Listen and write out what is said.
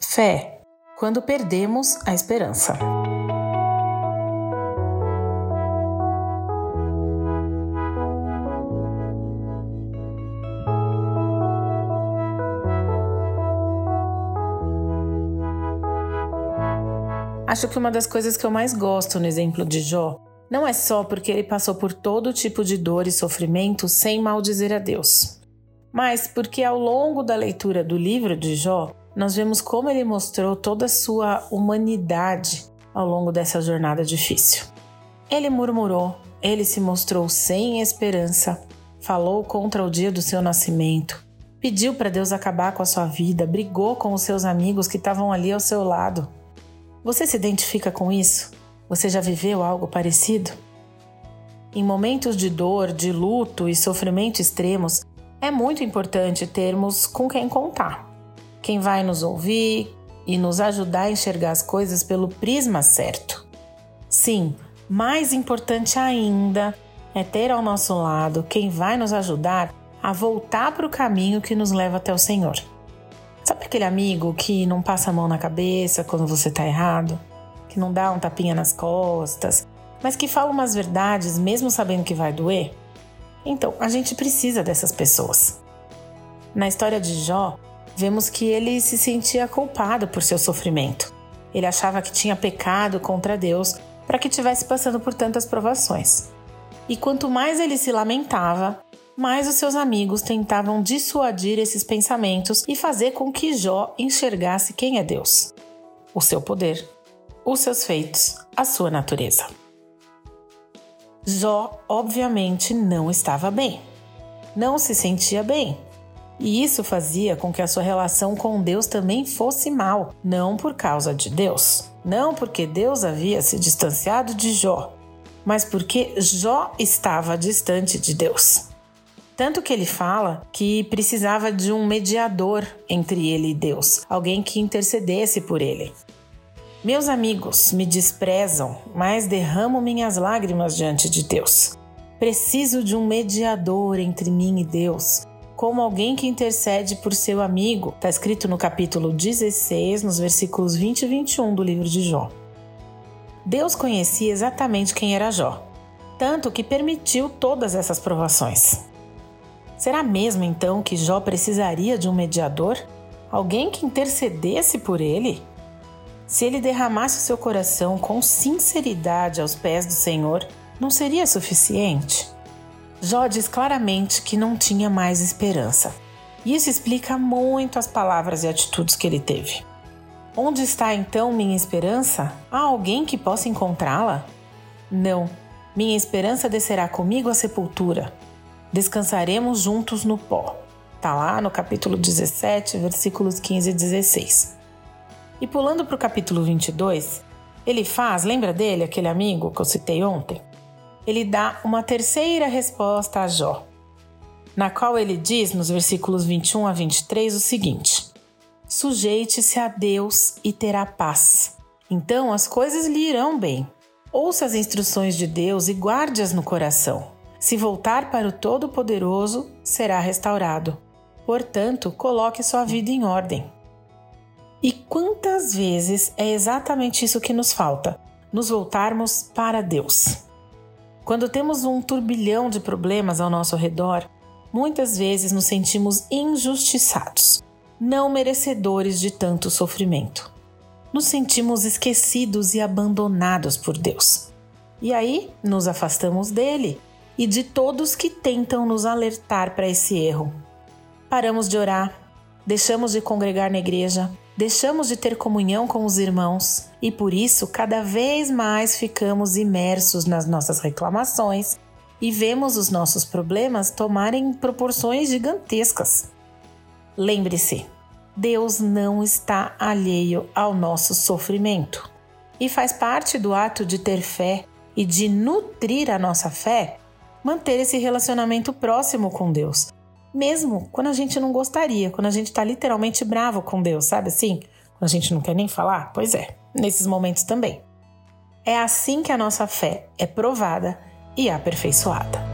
Fé quando perdemos a esperança. Acho que uma das coisas que eu mais gosto no exemplo de Jó não é só porque ele passou por todo tipo de dor e sofrimento sem maldizer a Deus, mas porque ao longo da leitura do livro de Jó, nós vemos como ele mostrou toda a sua humanidade ao longo dessa jornada difícil. Ele murmurou, ele se mostrou sem esperança, falou contra o dia do seu nascimento, pediu para Deus acabar com a sua vida, brigou com os seus amigos que estavam ali ao seu lado. Você se identifica com isso? Você já viveu algo parecido? Em momentos de dor, de luto e sofrimento extremos, é muito importante termos com quem contar quem vai nos ouvir e nos ajudar a enxergar as coisas pelo prisma certo. Sim, mais importante ainda é ter ao nosso lado quem vai nos ajudar a voltar para o caminho que nos leva até o Senhor. Sabe aquele amigo que não passa a mão na cabeça quando você está errado? Que não dá um tapinha nas costas, mas que fala umas verdades mesmo sabendo que vai doer? Então, a gente precisa dessas pessoas. Na história de Jó, vemos que ele se sentia culpado por seu sofrimento. Ele achava que tinha pecado contra Deus para que tivesse passando por tantas provações. E quanto mais ele se lamentava, mais os seus amigos tentavam dissuadir esses pensamentos e fazer com que Jó enxergasse quem é Deus, o seu poder, os seus feitos, a sua natureza. Jó, obviamente, não estava bem. Não se sentia bem. E isso fazia com que a sua relação com Deus também fosse mal, não por causa de Deus, não porque Deus havia se distanciado de Jó, mas porque Jó estava distante de Deus. Tanto que ele fala que precisava de um mediador entre ele e Deus, alguém que intercedesse por ele. Meus amigos me desprezam, mas derramo minhas lágrimas diante de Deus. Preciso de um mediador entre mim e Deus, como alguém que intercede por seu amigo. Está escrito no capítulo 16, nos versículos 20 e 21 do livro de Jó. Deus conhecia exatamente quem era Jó, tanto que permitiu todas essas provações. Será mesmo então que Jó precisaria de um mediador? Alguém que intercedesse por ele? Se ele derramasse o seu coração com sinceridade aos pés do Senhor, não seria suficiente? Jó diz claramente que não tinha mais esperança. Isso explica muito as palavras e atitudes que ele teve. Onde está então minha esperança? Há alguém que possa encontrá-la? Não. Minha esperança descerá comigo à sepultura. Descansaremos juntos no pó. Está lá no capítulo 17, versículos 15 e 16. E pulando para o capítulo 22, ele faz, lembra dele, aquele amigo que eu citei ontem? Ele dá uma terceira resposta a Jó, na qual ele diz nos versículos 21 a 23 o seguinte: Sujeite-se a Deus e terá paz. Então as coisas lhe irão bem. Ouça as instruções de Deus e guarde-as no coração. Se voltar para o Todo-Poderoso, será restaurado. Portanto, coloque sua vida em ordem. E quantas vezes é exatamente isso que nos falta? Nos voltarmos para Deus. Quando temos um turbilhão de problemas ao nosso redor, muitas vezes nos sentimos injustiçados, não merecedores de tanto sofrimento. Nos sentimos esquecidos e abandonados por Deus. E aí nos afastamos dele e de todos que tentam nos alertar para esse erro. Paramos de orar, deixamos de congregar na igreja, deixamos de ter comunhão com os irmãos. E por isso cada vez mais ficamos imersos nas nossas reclamações e vemos os nossos problemas tomarem proporções gigantescas. Lembre-se, Deus não está alheio ao nosso sofrimento. E faz parte do ato de ter fé e de nutrir a nossa fé manter esse relacionamento próximo com Deus, mesmo quando a gente não gostaria, quando a gente tá literalmente bravo com Deus, sabe assim? Quando a gente não quer nem falar? Pois é, nesses momentos também. É assim que a nossa fé é provada e aperfeiçoada.